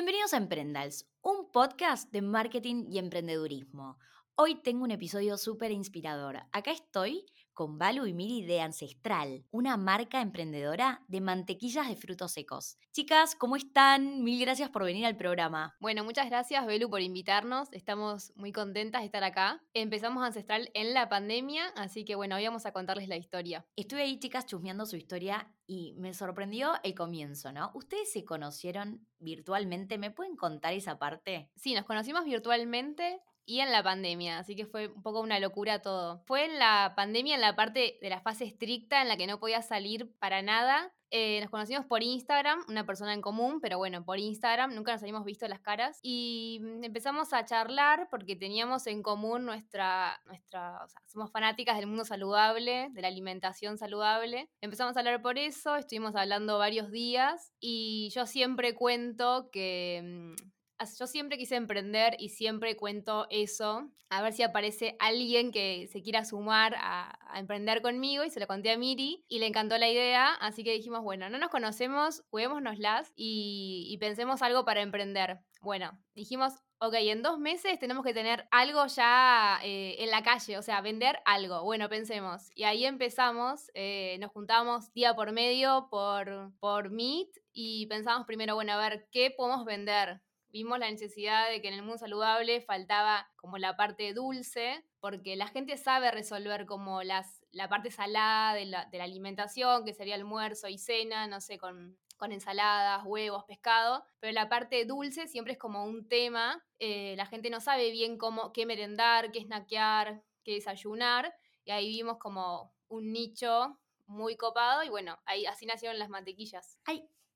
Bienvenidos a Emprendals, un podcast de marketing y emprendedurismo. Hoy tengo un episodio súper inspirador. Acá estoy con Balu y Miri de Ancestral, una marca emprendedora de mantequillas de frutos secos. Chicas, ¿cómo están? Mil gracias por venir al programa. Bueno, muchas gracias, Belu, por invitarnos. Estamos muy contentas de estar acá. Empezamos Ancestral en la pandemia, así que bueno, hoy vamos a contarles la historia. Estuve ahí, chicas, chusmeando su historia y me sorprendió el comienzo, ¿no? ¿Ustedes se conocieron virtualmente? ¿Me pueden contar esa parte? Sí, nos conocimos virtualmente y en la pandemia, así que fue un poco una locura todo. Fue en la pandemia, en la parte de la fase estricta en la que no podía salir para nada. Eh, nos conocimos por Instagram, una persona en común, pero bueno, por Instagram, nunca nos habíamos visto las caras. Y empezamos a charlar porque teníamos en común nuestra, nuestra o sea, somos fanáticas del mundo saludable, de la alimentación saludable. Empezamos a hablar por eso, estuvimos hablando varios días y yo siempre cuento que mm, yo siempre quise emprender y siempre cuento eso, a ver si aparece alguien que se quiera sumar a, emprender conmigo y se lo conté a Miri y le encantó la idea, así que dijimos, bueno, no nos conocemos, juguémonoslas y, y pensemos algo para emprender. Bueno, dijimos, ok, en dos meses tenemos que tener algo ya eh, en la calle, o sea, vender algo. Bueno, pensemos. Y ahí empezamos, eh, nos juntamos día por medio por, por Meet y pensamos primero, bueno, a ver, ¿qué podemos vender? Vimos la necesidad de que en el mundo saludable faltaba como la parte dulce, porque la gente sabe resolver como las, la parte salada de la, de la alimentación, que sería almuerzo y cena, no sé, con, con ensaladas, huevos, pescado, pero la parte dulce siempre es como un tema, eh, la gente no sabe bien cómo, qué merendar, qué snackear, qué desayunar, y ahí vimos como un nicho muy copado y bueno, ahí así nacieron las mantequillas.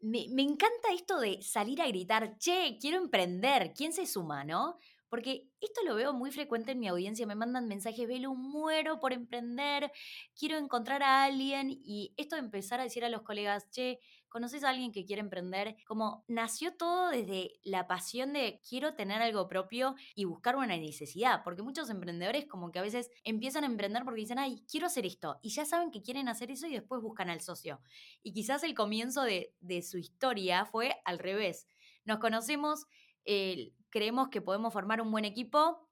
Me, encanta esto de salir a gritar, che, quiero emprender, ¿quién se suma, no? Porque esto lo veo muy frecuente en mi audiencia, me mandan mensajes, Belu, muero por emprender, quiero encontrar a alguien y esto de empezar a decir a los colegas, che, ¿conoces a alguien que quiere emprender? Como nació todo desde la pasión de quiero tener algo propio y buscar una necesidad, porque muchos emprendedores como que a veces empiezan a emprender porque dicen, ay, quiero hacer esto, y ya saben que quieren hacer eso y después buscan al socio. Y quizás el comienzo de, su historia fue al revés. Nos conocemos, creemos que podemos formar un buen equipo,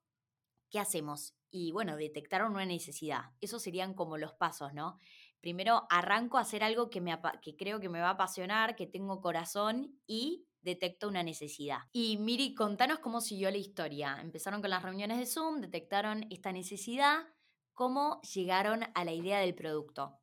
¿qué hacemos? Y bueno, detectaron una necesidad. Esos serían como los pasos, ¿no? Primero arranco a hacer algo que, creo que me va a apasionar, que tengo corazón y detecto una necesidad. Y Miri, contanos cómo siguió la historia. Empezaron con las reuniones de Zoom, detectaron esta necesidad, cómo llegaron a la idea del producto.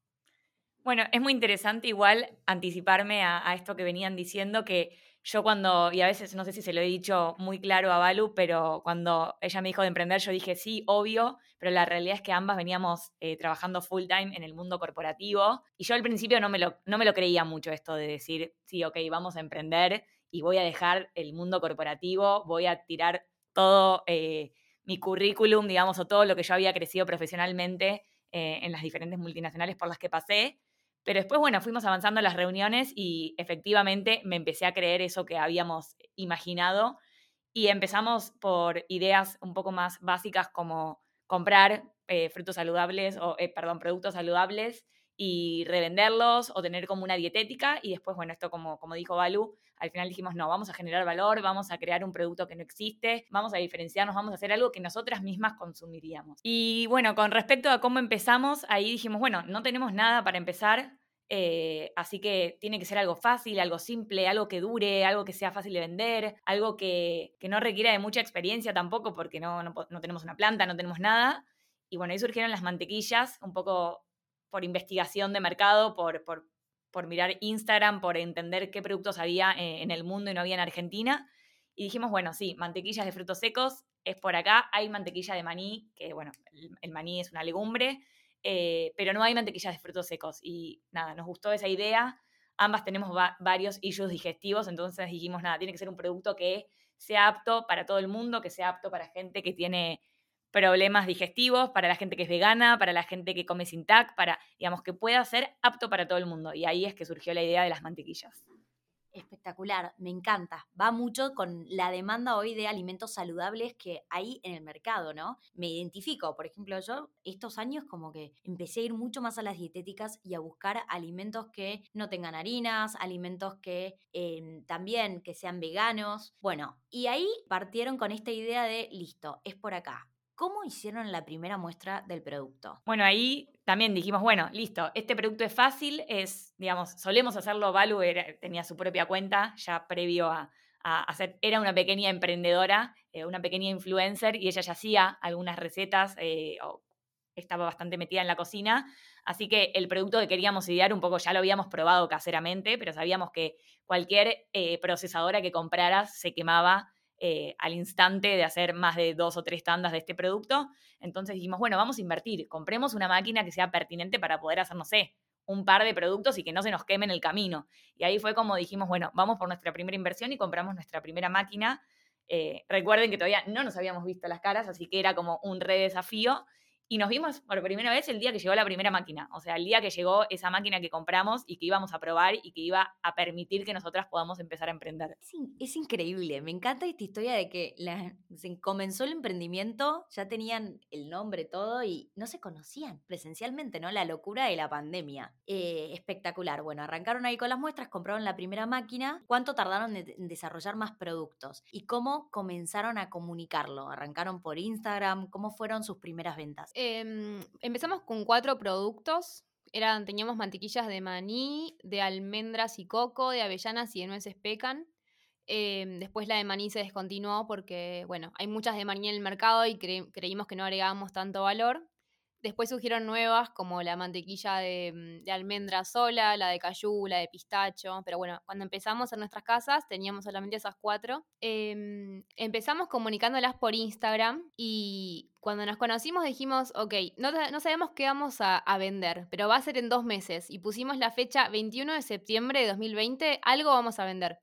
Bueno, es muy interesante igual anticiparme a, a esto que venían diciendo, que yo cuando, y a veces no sé si se lo he dicho muy claro a Balu, pero cuando ella me dijo de emprender, yo dije sí, obvio, pero la realidad es que ambas veníamos eh, trabajando full time en el mundo corporativo y yo al principio no me, lo, no me lo creía mucho esto de decir, sí, ok, vamos a emprender y voy a dejar el mundo corporativo, voy a tirar todo eh, mi currículum, digamos, o todo lo que yo había crecido profesionalmente eh, en las diferentes multinacionales por las que pasé pero después, bueno, fuimos avanzando las reuniones y efectivamente me empecé a creer eso que habíamos imaginado y empezamos por ideas un poco más básicas como comprar eh, frutos saludables o, eh, perdón, productos saludables y revenderlos o tener como una dietética y después, bueno, esto como, como dijo Balu, al final dijimos, no, vamos a generar valor, vamos a crear un producto que no existe, vamos a diferenciarnos, vamos a hacer algo que nosotras mismas consumiríamos. Y bueno, con respecto a cómo empezamos, ahí dijimos, bueno, no tenemos nada para empezar, eh, así que tiene que ser algo fácil, algo simple, algo que dure, algo que sea fácil de vender, algo que, no requiera de mucha experiencia tampoco porque no, no, tenemos una planta, no tenemos nada. Y bueno, ahí surgieron las mantequillas, un poco por investigación de mercado, por, por, mirar Instagram, por entender qué productos había eh, en el mundo y no había en Argentina. Y dijimos, bueno, sí, mantequillas de frutos secos es por acá. Hay mantequilla de maní, que bueno, el maní es una legumbre eh, pero no hay mantequillas de frutos secos. Y nada, nos gustó esa idea. Ambas tenemos varios issues digestivos, entonces dijimos, nada, tiene que ser un producto que sea apto para todo el mundo, que sea apto para gente que tiene problemas digestivos, para la gente que es vegana, para la gente que come sin TAC, para, digamos, que pueda ser apto para todo el mundo. Y ahí es que surgió la idea de las mantequillas. Espectacular, me encanta. Va mucho con la demanda hoy de alimentos saludables que hay en el mercado, ¿no? Me identifico, por ejemplo, yo estos años como que empecé a ir mucho más a las dietéticas y a buscar alimentos que no tengan harinas, alimentos que em, también que sean veganos. Bueno, y ahí partieron con esta idea de, listo, es por acá. ¿Cómo hicieron la primera muestra del producto? Bueno, ahí también dijimos, bueno, listo, este producto es fácil, es, digamos, solemos hacerlo, Valu tenía su propia cuenta ya previo a, hacer, era una pequeña emprendedora, eh, una pequeña influencer y ella ya hacía algunas recetas eh, o estaba bastante metida en la cocina, así que el producto que queríamos idear un poco ya lo habíamos probado caseramente, pero sabíamos que cualquier eh, procesadora que compraras se quemaba eh, al instante de hacer más de dos o tres tandas de este producto. Entonces dijimos, bueno, vamos a invertir, compremos una máquina que sea pertinente para poder hacer, no sé, un par de productos y que no se nos queme en el camino. Y ahí fue como dijimos, bueno, vamos por nuestra primera inversión y compramos nuestra primera máquina. Eh, recuerden que todavía no nos habíamos visto las caras, así que era como un re desafío. Y nos vimos por primera vez el día que llegó la primera máquina, o sea, el día que llegó esa máquina que compramos y que íbamos a probar y que iba a permitir que nosotras podamos empezar a emprender. Es, increíble, me encanta esta historia de que se comenzó el emprendimiento, ya tenían el nombre, todo, y no se conocían presencialmente, ¿no? La locura de la pandemia. Eh, espectacular. Bueno, arrancaron ahí con las muestras, compraron la primera máquina. ¿Cuánto tardaron en desarrollar más productos? ¿Y cómo comenzaron a comunicarlo? ¿Arrancaron por Instagram? ¿Cómo fueron sus primeras ventas? Em, empezamos con cuatro productos. Teníamos mantequillas de maní, de almendras y coco, de avellanas y de nueces pecan. Em, después la de maní se descontinuó porque, bueno, hay muchas de maní en el mercado y creímos que no agregábamos tanto valor. Después surgieron nuevas como la mantequilla de, mm, de, almendra sola, la de cayú, la de pistacho. Pero bueno, cuando empezamos en nuestras casas teníamos solamente esas cuatro. Em, empezamos comunicándolas por Instagram y cuando nos conocimos dijimos, ok, no, no sabemos qué vamos a, a, vender, pero va a ser en dos meses. Y pusimos la fecha 21 de septiembre de 2020, algo vamos a vender.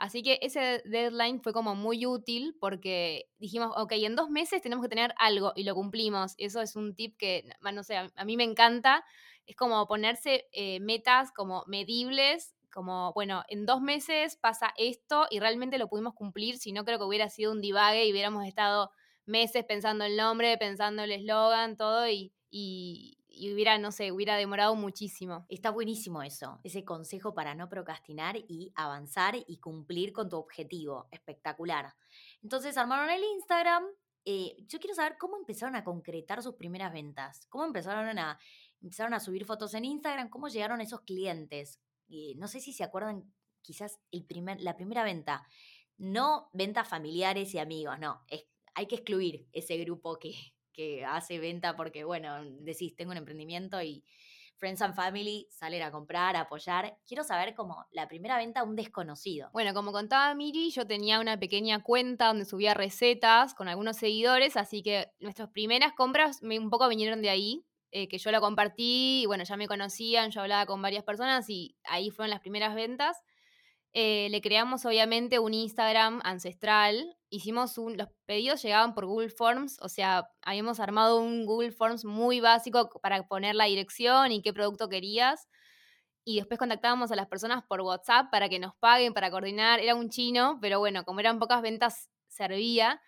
Así que ese deadline fue como muy útil porque dijimos, ok, en dos meses tenemos que tener algo y lo cumplimos. Eso es un tip que, no sé, a mí me encanta. Es como ponerse eh, metas como medibles, como, bueno, en dos meses pasa esto y realmente lo pudimos cumplir. Si no, creo que hubiera sido un divague y hubiéramos estado meses pensando el nombre, pensando el eslogan, todo y, y hubiera, no sé, hubiera demorado muchísimo. Está buenísimo eso, ese consejo para no procrastinar y avanzar y cumplir con tu objetivo. Espectacular. Entonces armaron el Instagram. Eh, yo quiero saber cómo empezaron a concretar sus primeras ventas. ¿Cómo empezaron a, empezaron a subir fotos en Instagram? ¿Cómo llegaron esos clientes? no sé si se acuerdan quizás el primer, la primera venta. No ventas familiares y amigos, no. Hay que excluir ese grupo que, que hace venta porque, bueno, decís, tengo un emprendimiento y Friends and Family salen a comprar, a apoyar. Quiero saber como la primera venta a un desconocido. Bueno, como contaba Miri, yo tenía una pequeña cuenta donde subía recetas con algunos seguidores, así que nuestras primeras compras me, un poco vinieron de ahí, eh, que yo lo compartí bueno, ya me conocían, yo hablaba con varias personas y ahí fueron las primeras ventas. Eh, le creamos obviamente un Instagram ancestral. Hicimos un, los pedidos llegaban por Google Forms, o sea, habíamos armado un Google Forms muy básico para poner la dirección y qué producto querías. Y después contactábamos a las personas por WhatsApp para que nos paguen, para coordinar. Era un chino, pero bueno, como eran pocas ventas, servía.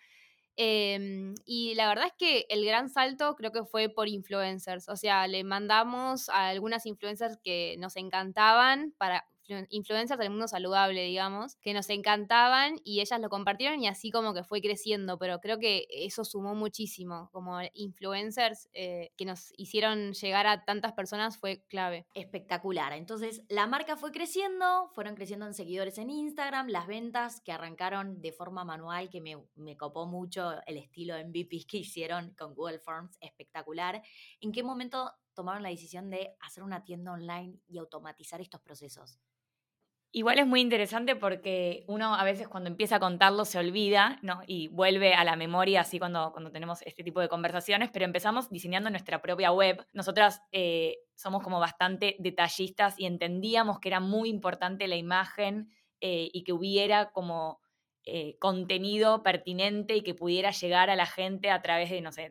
Em, y la verdad es que el gran salto creo que fue por influencers. O sea, le mandamos a algunas influencers que nos encantaban para influencers del mundo saludable, digamos, que nos encantaban y ellas lo compartieron y así como que fue creciendo, pero creo que eso sumó muchísimo, como influencers eh, que nos hicieron llegar a tantas personas fue clave. Espectacular, entonces la marca fue creciendo, fueron creciendo en seguidores en Instagram, las ventas que arrancaron de forma manual, que me, me copó mucho el estilo MVP que hicieron con Google Forms, espectacular. ¿En qué momento tomaron la decisión de hacer una tienda online y automatizar estos procesos? Igual es muy interesante porque uno a veces cuando empieza a contarlo se olvida, ¿no? Y vuelve a la memoria así cuando, cuando tenemos este tipo de conversaciones, pero empezamos diseñando nuestra propia web. Nosotras eh, somos como bastante detallistas y entendíamos que era muy importante la imagen eh, y que hubiera como eh, contenido pertinente y que pudiera llegar a la gente a través de, no sé,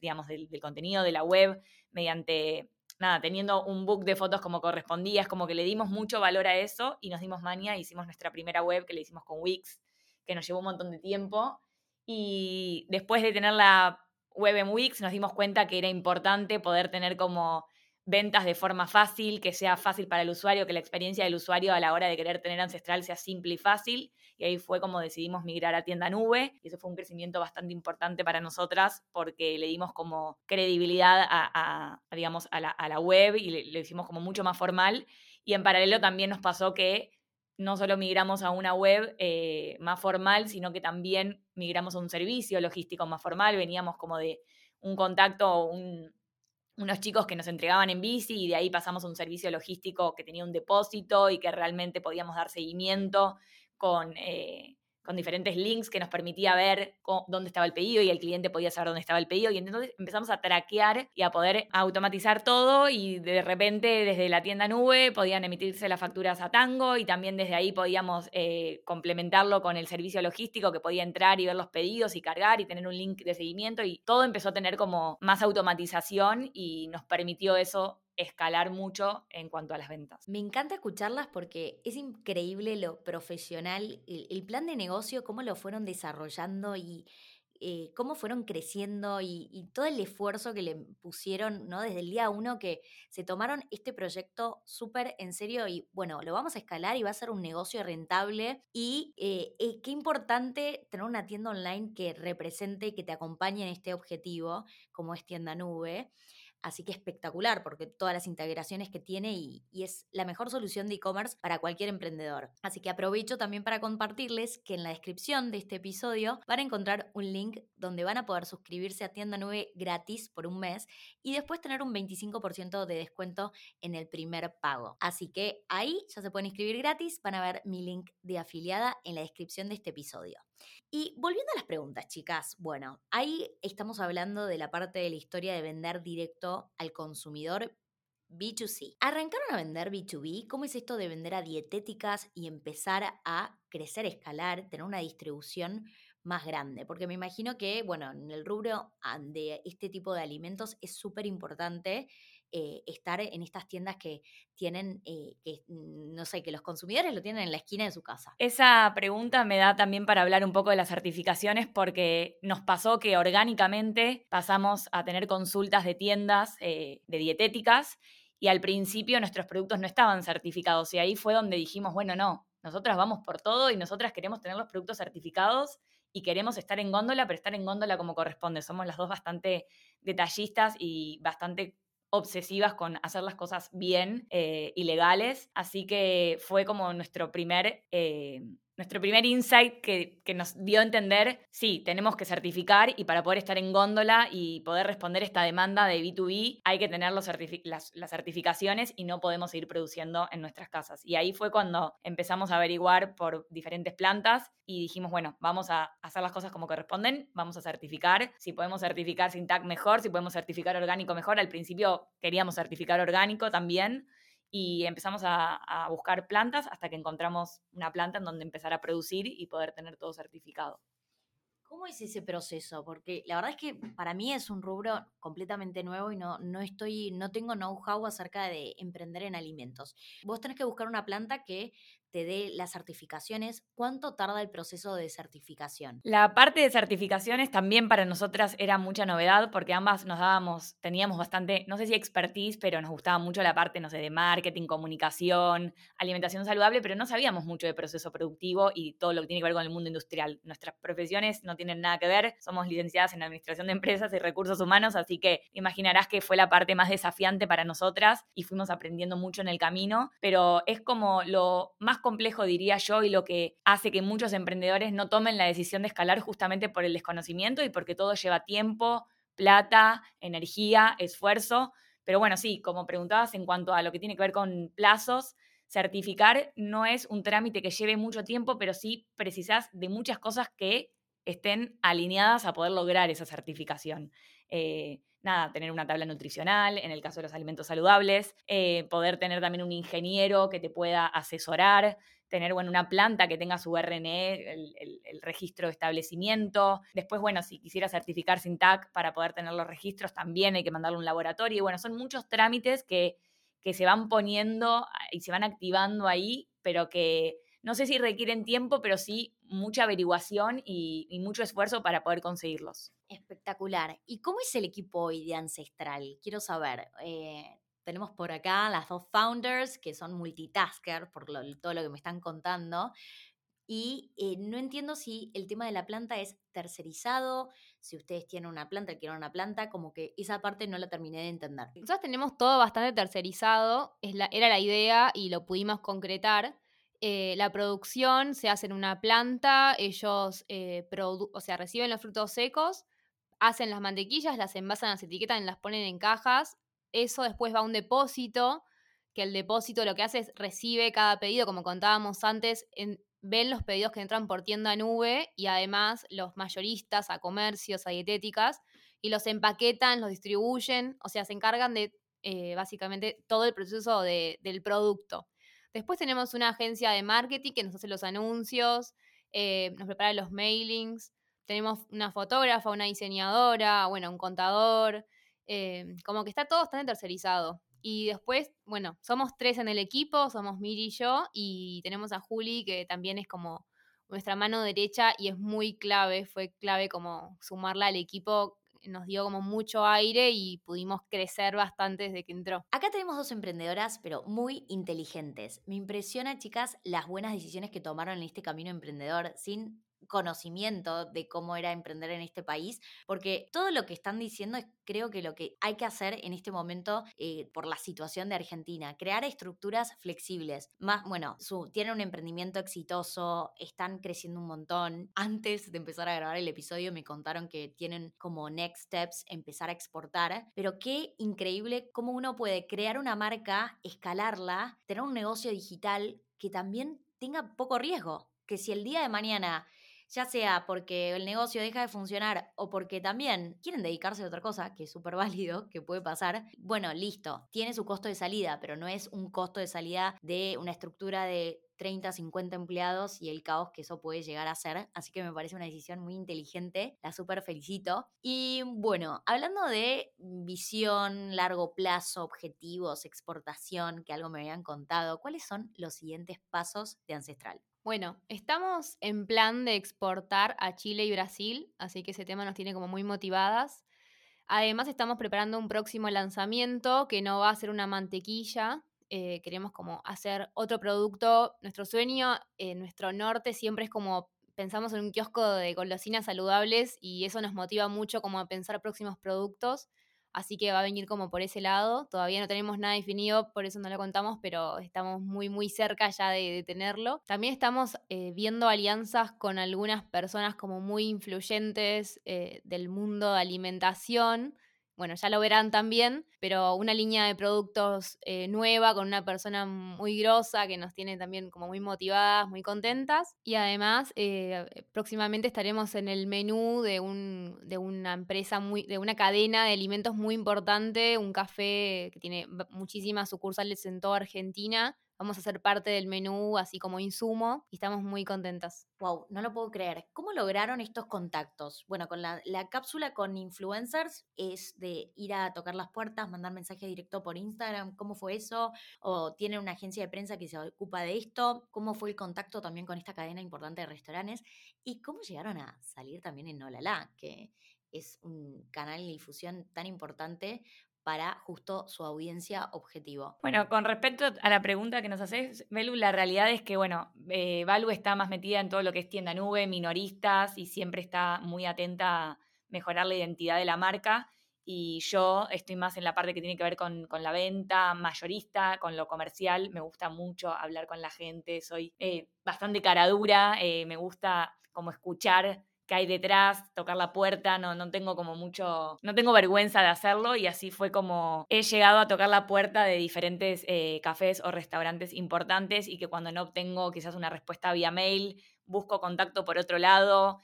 digamos, del contenido de la web mediante nada, teniendo un book de fotos como correspondía, es como que le dimos mucho valor a eso y nos dimos mania, hicimos nuestra primera web que le hicimos con Wix, que nos llevó un montón de tiempo. Y después de tener la web en Wix, nos dimos cuenta que era importante poder tener como ventas de forma fácil, que sea fácil para el usuario, que la experiencia del usuario a la hora de querer tener ancestral sea simple y fácil. Y ahí fue como decidimos migrar a tienda nube. Y eso fue un crecimiento bastante importante para nosotras porque le dimos como credibilidad a, digamos, a la, web y le, hicimos como mucho más formal. Y en paralelo también nos pasó que no solo migramos a una web eh, más formal, sino que también migramos a un servicio logístico más formal. Veníamos como de un contacto, un, unos chicos que nos entregaban en bici y de ahí pasamos a un servicio logístico que tenía un depósito y que realmente podíamos dar seguimiento con, eh, con diferentes links que nos permitía ver dónde estaba el pedido y el cliente podía saber dónde estaba el pedido. Y entonces empezamos a traquear y a poder automatizar todo y de repente desde la tienda nube podían emitirse las facturas a Tango y también desde ahí podíamos eh, complementarlo con el servicio logístico que podía entrar y ver los pedidos y cargar y tener un link de seguimiento y todo empezó a tener como más automatización y nos permitió eso escalar mucho en cuanto a las ventas. Me encanta escucharlas porque es increíble lo profesional, el, plan de negocio, cómo lo fueron desarrollando y eh, cómo fueron creciendo y, todo el esfuerzo que le pusieron, ¿no? Desde el día uno que se tomaron este proyecto súper en serio y bueno, lo vamos a escalar y va a ser un negocio rentable y eh, eh, qué importante tener una tienda online que represente, que te acompañe en este objetivo, como es tienda nube. Así que espectacular porque todas las integraciones que tiene y, es la mejor solución de e-commerce para cualquier emprendedor. Así que aprovecho también para compartirles que en la descripción de este episodio van a encontrar un link donde van a poder suscribirse a Tienda Nube gratis por un mes y después tener un 25% de descuento en el primer pago. Así que ahí ya se pueden inscribir gratis, van a ver mi link de afiliada en la descripción de este episodio. Y volviendo a las preguntas, chicas, bueno, ahí estamos hablando de la parte de la historia de vender directo al consumidor B2C. ¿Arrancaron a vender B2B? ¿Cómo es esto de vender a dietéticas y empezar a crecer, escalar, tener una distribución más grande? Porque me imagino que, bueno, en el rubro de este tipo de alimentos es súper importante eh, estar en estas tiendas que tienen, eh, que mm, no sé, que los consumidores lo tienen en la esquina de su casa. Esa pregunta me da también para hablar un poco de las certificaciones porque nos pasó que orgánicamente pasamos a tener consultas de tiendas eh, de dietéticas y al principio nuestros productos no estaban certificados y ahí fue donde dijimos, bueno, no, nosotras vamos por todo y nosotras queremos tener los productos certificados y queremos estar en góndola, pero estar en góndola como corresponde. Somos las dos bastante detallistas y bastante obsesivas con hacer las cosas bien eh, y legales. Así que fue como nuestro primer eh, nuestro primer insight que, nos dio a entender, sí, tenemos que certificar y para poder estar en góndola y poder responder esta demanda de B2B hay que tener las, las, certificaciones y no podemos seguir produciendo en nuestras casas. Y ahí fue cuando empezamos a averiguar por diferentes plantas y dijimos, bueno, vamos a hacer las cosas como corresponden, vamos a certificar. Si podemos certificar sin tag mejor, si podemos certificar orgánico mejor. Al principio queríamos certificar orgánico también y empezamos a, buscar plantas hasta que encontramos una planta en donde empezar a producir y poder tener todo certificado. ¿Cómo es ese proceso? Porque la verdad es que para mí es un rubro completamente nuevo y no, no estoy, no tengo know-how acerca de emprender en alimentos. Vos tenés que buscar una planta que te dé las certificaciones, ¿cuánto tarda el proceso de certificación? La parte de certificaciones también para nosotras era mucha novedad porque ambas nos dábamos, teníamos bastante, no sé si expertise, pero nos gustaba mucho la parte, no sé, de marketing, comunicación, alimentación saludable, pero no sabíamos mucho de proceso productivo y todo lo que tiene que ver con el mundo industrial. Nuestras profesiones no tienen nada que ver, somos licenciadas en administración de empresas y recursos humanos, así que imaginarás que fue la parte más desafiante para nosotras y fuimos aprendiendo mucho en el camino, pero es como lo más complejo, diría yo, y lo que hace que muchos emprendedores no tomen la decisión de escalar justamente por el desconocimiento y porque todo lleva tiempo, plata, energía, esfuerzo. Pero bueno, sí, como preguntabas en cuanto a lo que tiene que ver con plazos, certificar no es un trámite que lleve mucho tiempo, pero sí precisas de muchas cosas que estén alineadas a poder lograr esa certificación. Eh, nada, tener una tabla nutricional, en el caso de los alimentos saludables, eh, poder tener también un ingeniero que te pueda asesorar, tener bueno, una planta que tenga su RNE, el, registro de establecimiento. Después, bueno, si quisiera certificar sin TAC para poder tener los registros, también hay que mandarle a un laboratorio. Y bueno, son muchos trámites que, que se van poniendo y se van activando ahí, pero que no sé si requieren tiempo, pero sí mucha averiguación y, mucho esfuerzo para poder conseguirlos. Espectacular. ¿Y cómo es el equipo hoy de Ancestral? Quiero saber. Eh, tenemos por acá las dos founders que son multitasker por todo lo que me están contando. Y eh, no entiendo si el tema de la planta es tercerizado, si ustedes tienen una planta, quieren una planta, como que esa parte no la terminé de entender. Nosotros tenemos todo bastante tercerizado, es la, era la idea y lo pudimos concretar. Eh, la producción se hace en una planta, ellos eh, o sea, reciben los frutos secos, hacen las mantequillas, las envasan, las etiquetan, las ponen en cajas. Eso después va a un depósito, que el depósito lo que hace es recibe cada pedido, como contábamos antes, ven los pedidos que entran por tienda nube y además los mayoristas a comercios, a dietéticas, y los empaquetan, los distribuyen, o sea, se encargan de eh, básicamente todo el proceso del producto. Después tenemos una agencia de marketing que nos hace los anuncios, eh, nos prepara los mailings. Tenemos una fotógrafa, una diseñadora, bueno, un contador. Eh, como que está todo bastante tercerizado. Y después, bueno, somos tres en el equipo, somos Miri y yo, y tenemos a Juli, que también es como nuestra mano derecha y es muy clave, fue clave como sumarla al equipo nos dio como mucho aire y pudimos crecer bastante desde que entró. Acá tenemos dos emprendedoras, pero muy inteligentes. Me impresiona, chicas, las buenas decisiones que tomaron en este camino emprendedor sin conocimiento de cómo era emprender en este país, porque todo lo que están diciendo es creo que lo que hay que hacer en este momento eh, por la situación de Argentina, crear estructuras flexibles. Más, bueno, su, tienen un emprendimiento exitoso, están creciendo un montón. Antes de empezar a grabar el episodio me contaron que tienen como next steps empezar a exportar, pero qué increíble cómo uno puede crear una marca, escalarla, tener un negocio digital que también tenga poco riesgo. Que si el día de mañana ya sea porque el negocio deja de funcionar o porque también quieren dedicarse a otra cosa, que es súper válido, que puede pasar, bueno, listo, tiene su costo de salida, pero no es un costo de salida de una estructura de 30, 50 empleados y el caos que eso puede llegar a ser. Así que me parece una decisión muy inteligente, la súper felicito. Y bueno, hablando de visión, largo plazo, objetivos, exportación, que algo me habían contado, ¿cuáles son los siguientes pasos de Ancestral? Bueno, estamos en plan de exportar a Chile y Brasil, así que ese tema nos tiene como muy motivadas. Además, estamos preparando un próximo lanzamiento que no va a ser una mantequilla. Eh, queremos como hacer otro producto. Nuestro sueño, eh, nuestro norte siempre es como pensamos en un kiosco de golosinas saludables y eso nos motiva mucho como a pensar próximos productos así que va a venir como por ese lado. Todavía no tenemos nada definido, por eso no lo contamos, pero estamos muy, muy cerca ya de, tenerlo. También estamos eh, viendo alianzas con algunas personas como muy influyentes eh, del mundo de alimentación bueno, ya lo verán también, pero una línea de productos eh, nueva con una persona muy grosa que nos tiene también como muy motivadas, muy contentas. Y además, eh, próximamente estaremos en el menú de, un, de una empresa, muy, de una cadena de alimentos muy importante, un café que tiene muchísimas sucursales en toda Argentina vamos a ser parte del menú así como insumo y estamos muy contentas. Wow, no lo puedo creer. ¿Cómo lograron estos contactos? Bueno, con la, cápsula con influencers es de ir a tocar las puertas, mandar mensaje directo por Instagram. ¿Cómo fue eso? ¿O tienen una agencia de prensa que se ocupa de esto? ¿Cómo fue el contacto también con esta cadena importante de restaurantes? ¿Y cómo llegaron a salir también en Olala, que es un canal de difusión tan importante para justo su audiencia objetivo. Bueno, con respecto a la pregunta que nos haces, Belu, la realidad es que, bueno, eh, está más metida en todo lo que es tienda nube, minoristas y siempre está muy atenta a mejorar la identidad de la marca. Y yo estoy más en la parte que tiene que ver con, la venta mayorista, con lo comercial. Me gusta mucho hablar con la gente, soy eh, bastante caradura, eh, me gusta como escuchar que hay detrás, tocar la puerta, no, no tengo como mucho, no tengo vergüenza de hacerlo y así fue como he llegado a tocar la puerta de diferentes eh, cafés o restaurantes importantes y que cuando no obtengo quizás una respuesta vía mail, busco contacto por otro lado.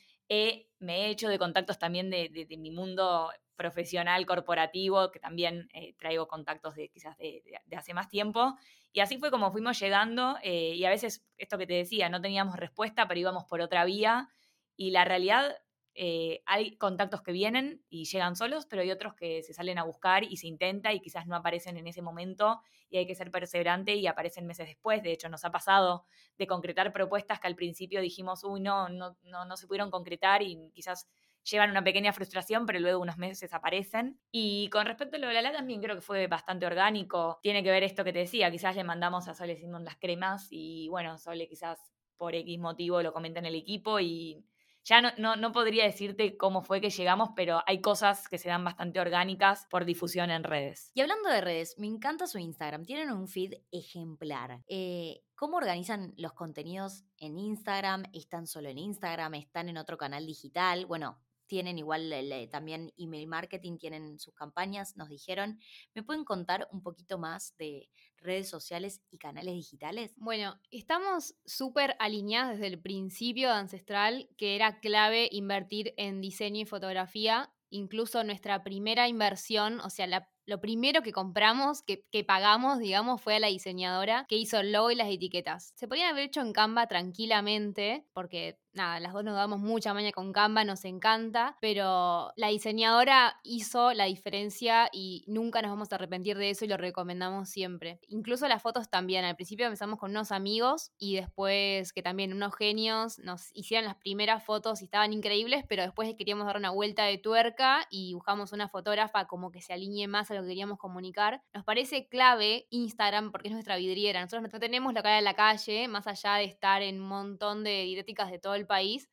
me he hecho de contactos también de, mi mundo profesional corporativo, que también eh, traigo contactos de quizás de, hace más tiempo. Y así fue como fuimos llegando eh, y a veces, esto que te decía, no teníamos respuesta, pero íbamos por otra vía. Y la realidad, eh, hay contactos que vienen y llegan solos, pero hay otros que se salen a buscar y se intenta y quizás no aparecen en ese momento y hay que ser perseverante y aparecen meses después. De hecho, nos ha pasado de concretar propuestas que al principio dijimos, uy, no, no, no, no se pudieron concretar y quizás llevan una pequeña frustración, pero luego unos meses aparecen. Y con respecto a lo de la también creo que fue bastante orgánico. Tiene que ver esto que te decía, quizás le mandamos a Sole Simón las cremas y bueno, Sole quizás por X motivo lo comenta en el equipo y ya no, no, no, podría decirte cómo fue que llegamos, pero hay cosas que se dan bastante orgánicas por difusión en redes. Y hablando de redes, me encanta su Instagram. Tienen un feed ejemplar. Eh, ¿Cómo organizan los contenidos en Instagram? ¿Están solo en Instagram? ¿Están en otro canal digital? Bueno, tienen igual también email marketing, tienen sus campañas, nos dijeron. ¿Me pueden contar un poquito más de redes sociales y canales digitales? Bueno, estamos súper alineadas desde el principio de Ancestral, que era clave invertir en diseño y fotografía. Incluso nuestra primera inversión, o sea, lo primero que compramos, que, que, pagamos, digamos, fue a la diseñadora que hizo el logo y las etiquetas. Se podían haber hecho en Canva tranquilamente, porque nada, las dos nos damos mucha maña con Canva, nos encanta, pero la diseñadora hizo la diferencia y nunca nos vamos a arrepentir de eso y lo recomendamos siempre. Incluso las fotos también, al principio empezamos con unos amigos y después que también unos genios nos hicieron las primeras fotos y estaban increíbles, pero después queríamos dar una vuelta de tuerca y buscamos una fotógrafa como que se alinee más a lo que queríamos comunicar. Nos parece clave Instagram porque es nuestra vidriera, nosotros no tenemos la cara de la calle, más allá de estar en un montón de didácticas de todo el país,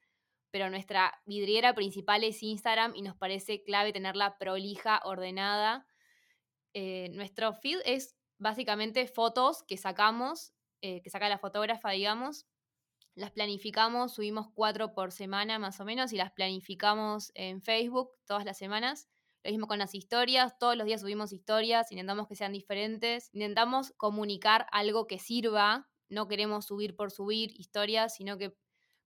pero nuestra vidriera principal es Instagram y nos parece clave tenerla prolija, ordenada. Eh, nuestro feed es básicamente fotos que sacamos, eh, que saca la fotógrafa, digamos. Las planificamos, subimos cuatro por semana más o menos y las planificamos en Facebook todas las semanas. Lo mismo con las historias, todos los días subimos historias, intentamos que sean diferentes, intentamos comunicar algo que sirva, no queremos subir por subir historias, sino que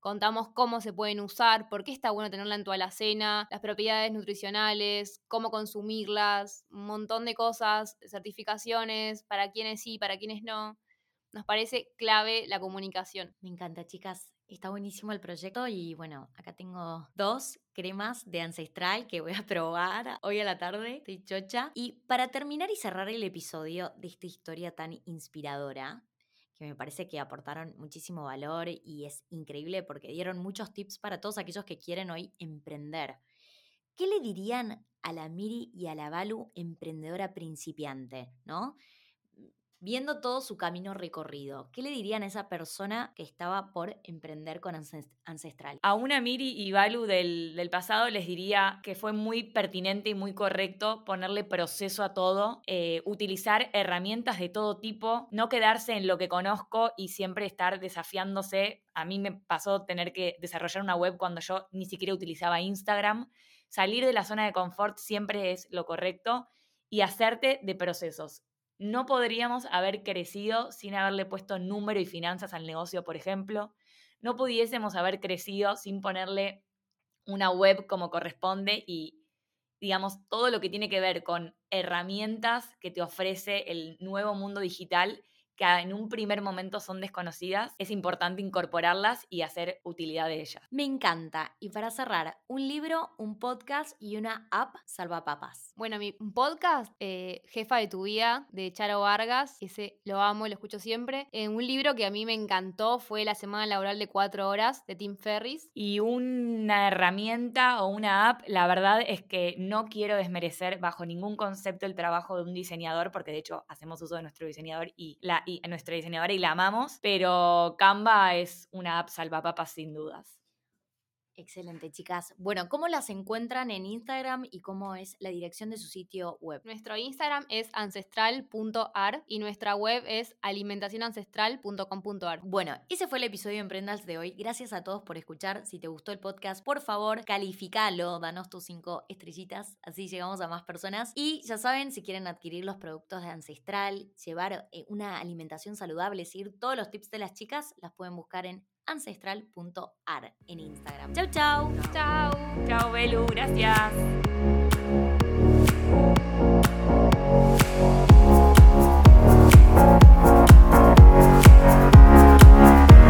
contamos cómo se pueden usar, por qué está bueno tenerla en tu alacena, las propiedades nutricionales, cómo consumirlas, un montón de cosas, certificaciones, para quienes sí, para quienes no. Nos parece clave la comunicación. Me encanta, chicas. Está buenísimo el proyecto y bueno, acá tengo dos cremas de ancestral que voy a probar hoy a la tarde. Estoy chocha. Y para terminar y cerrar el episodio de esta historia tan inspiradora, que me parece que aportaron muchísimo valor y es increíble porque dieron muchos tips para todos aquellos que quieren hoy emprender. ¿Qué le dirían a la Miri y a la Balu emprendedora principiante, no? Viendo todo su camino recorrido, ¿qué le dirían a esa persona que estaba por emprender con Ancestral? A una Miri y Balu del, del pasado les diría que fue muy pertinente y muy correcto ponerle proceso a todo, eh, utilizar herramientas de todo tipo, no quedarse en lo que conozco y siempre estar desafiándose. A mí me pasó tener que desarrollar una web cuando yo ni siquiera utilizaba Instagram. Salir de la zona de confort siempre es lo correcto y hacerte de procesos no podríamos haber crecido sin haberle puesto número y finanzas al negocio, por ejemplo. No pudiésemos haber crecido sin ponerle una web como corresponde y, digamos, todo lo que tiene que ver con herramientas que te ofrece el nuevo mundo digital que en un primer momento son desconocidas, es importante incorporarlas y hacer utilidad de ellas. Me encanta. Y para cerrar, un libro, un podcast y una app salvapapas. Bueno, mi podcast, eh, Jefa de tu vida, de Charo Vargas, ese lo amo, lo escucho siempre. Eh, un libro que a mí me encantó fue La Semana Laboral de Cuatro Horas, de Tim Ferris. Y una herramienta o una app, la verdad es que no quiero desmerecer bajo ningún concepto el trabajo de un diseñador, porque de hecho hacemos uso de nuestro diseñador y la y nuestra diseñadora y la amamos, pero Canva es una app salvapapas sin dudas. Excelente, chicas. Bueno, ¿cómo las encuentran en Instagram y cómo es la dirección de su sitio web? Nuestro Instagram es ancestral.ar y nuestra web es alimentacionancestral.com.ar. Bueno, ese fue el episodio de Emprendas de hoy. Gracias a todos por escuchar. Si te gustó el podcast, por favor, calificalo, danos tus cinco estrellitas, así llegamos a más personas. Y ya saben, si quieren adquirir los productos de Ancestral, llevar eh, una alimentación saludable, seguir todos los tips de las chicas, las pueden buscar en ancestral.ar en Instagram. Chau, chau. Chau. Chau, Belu. Gracias.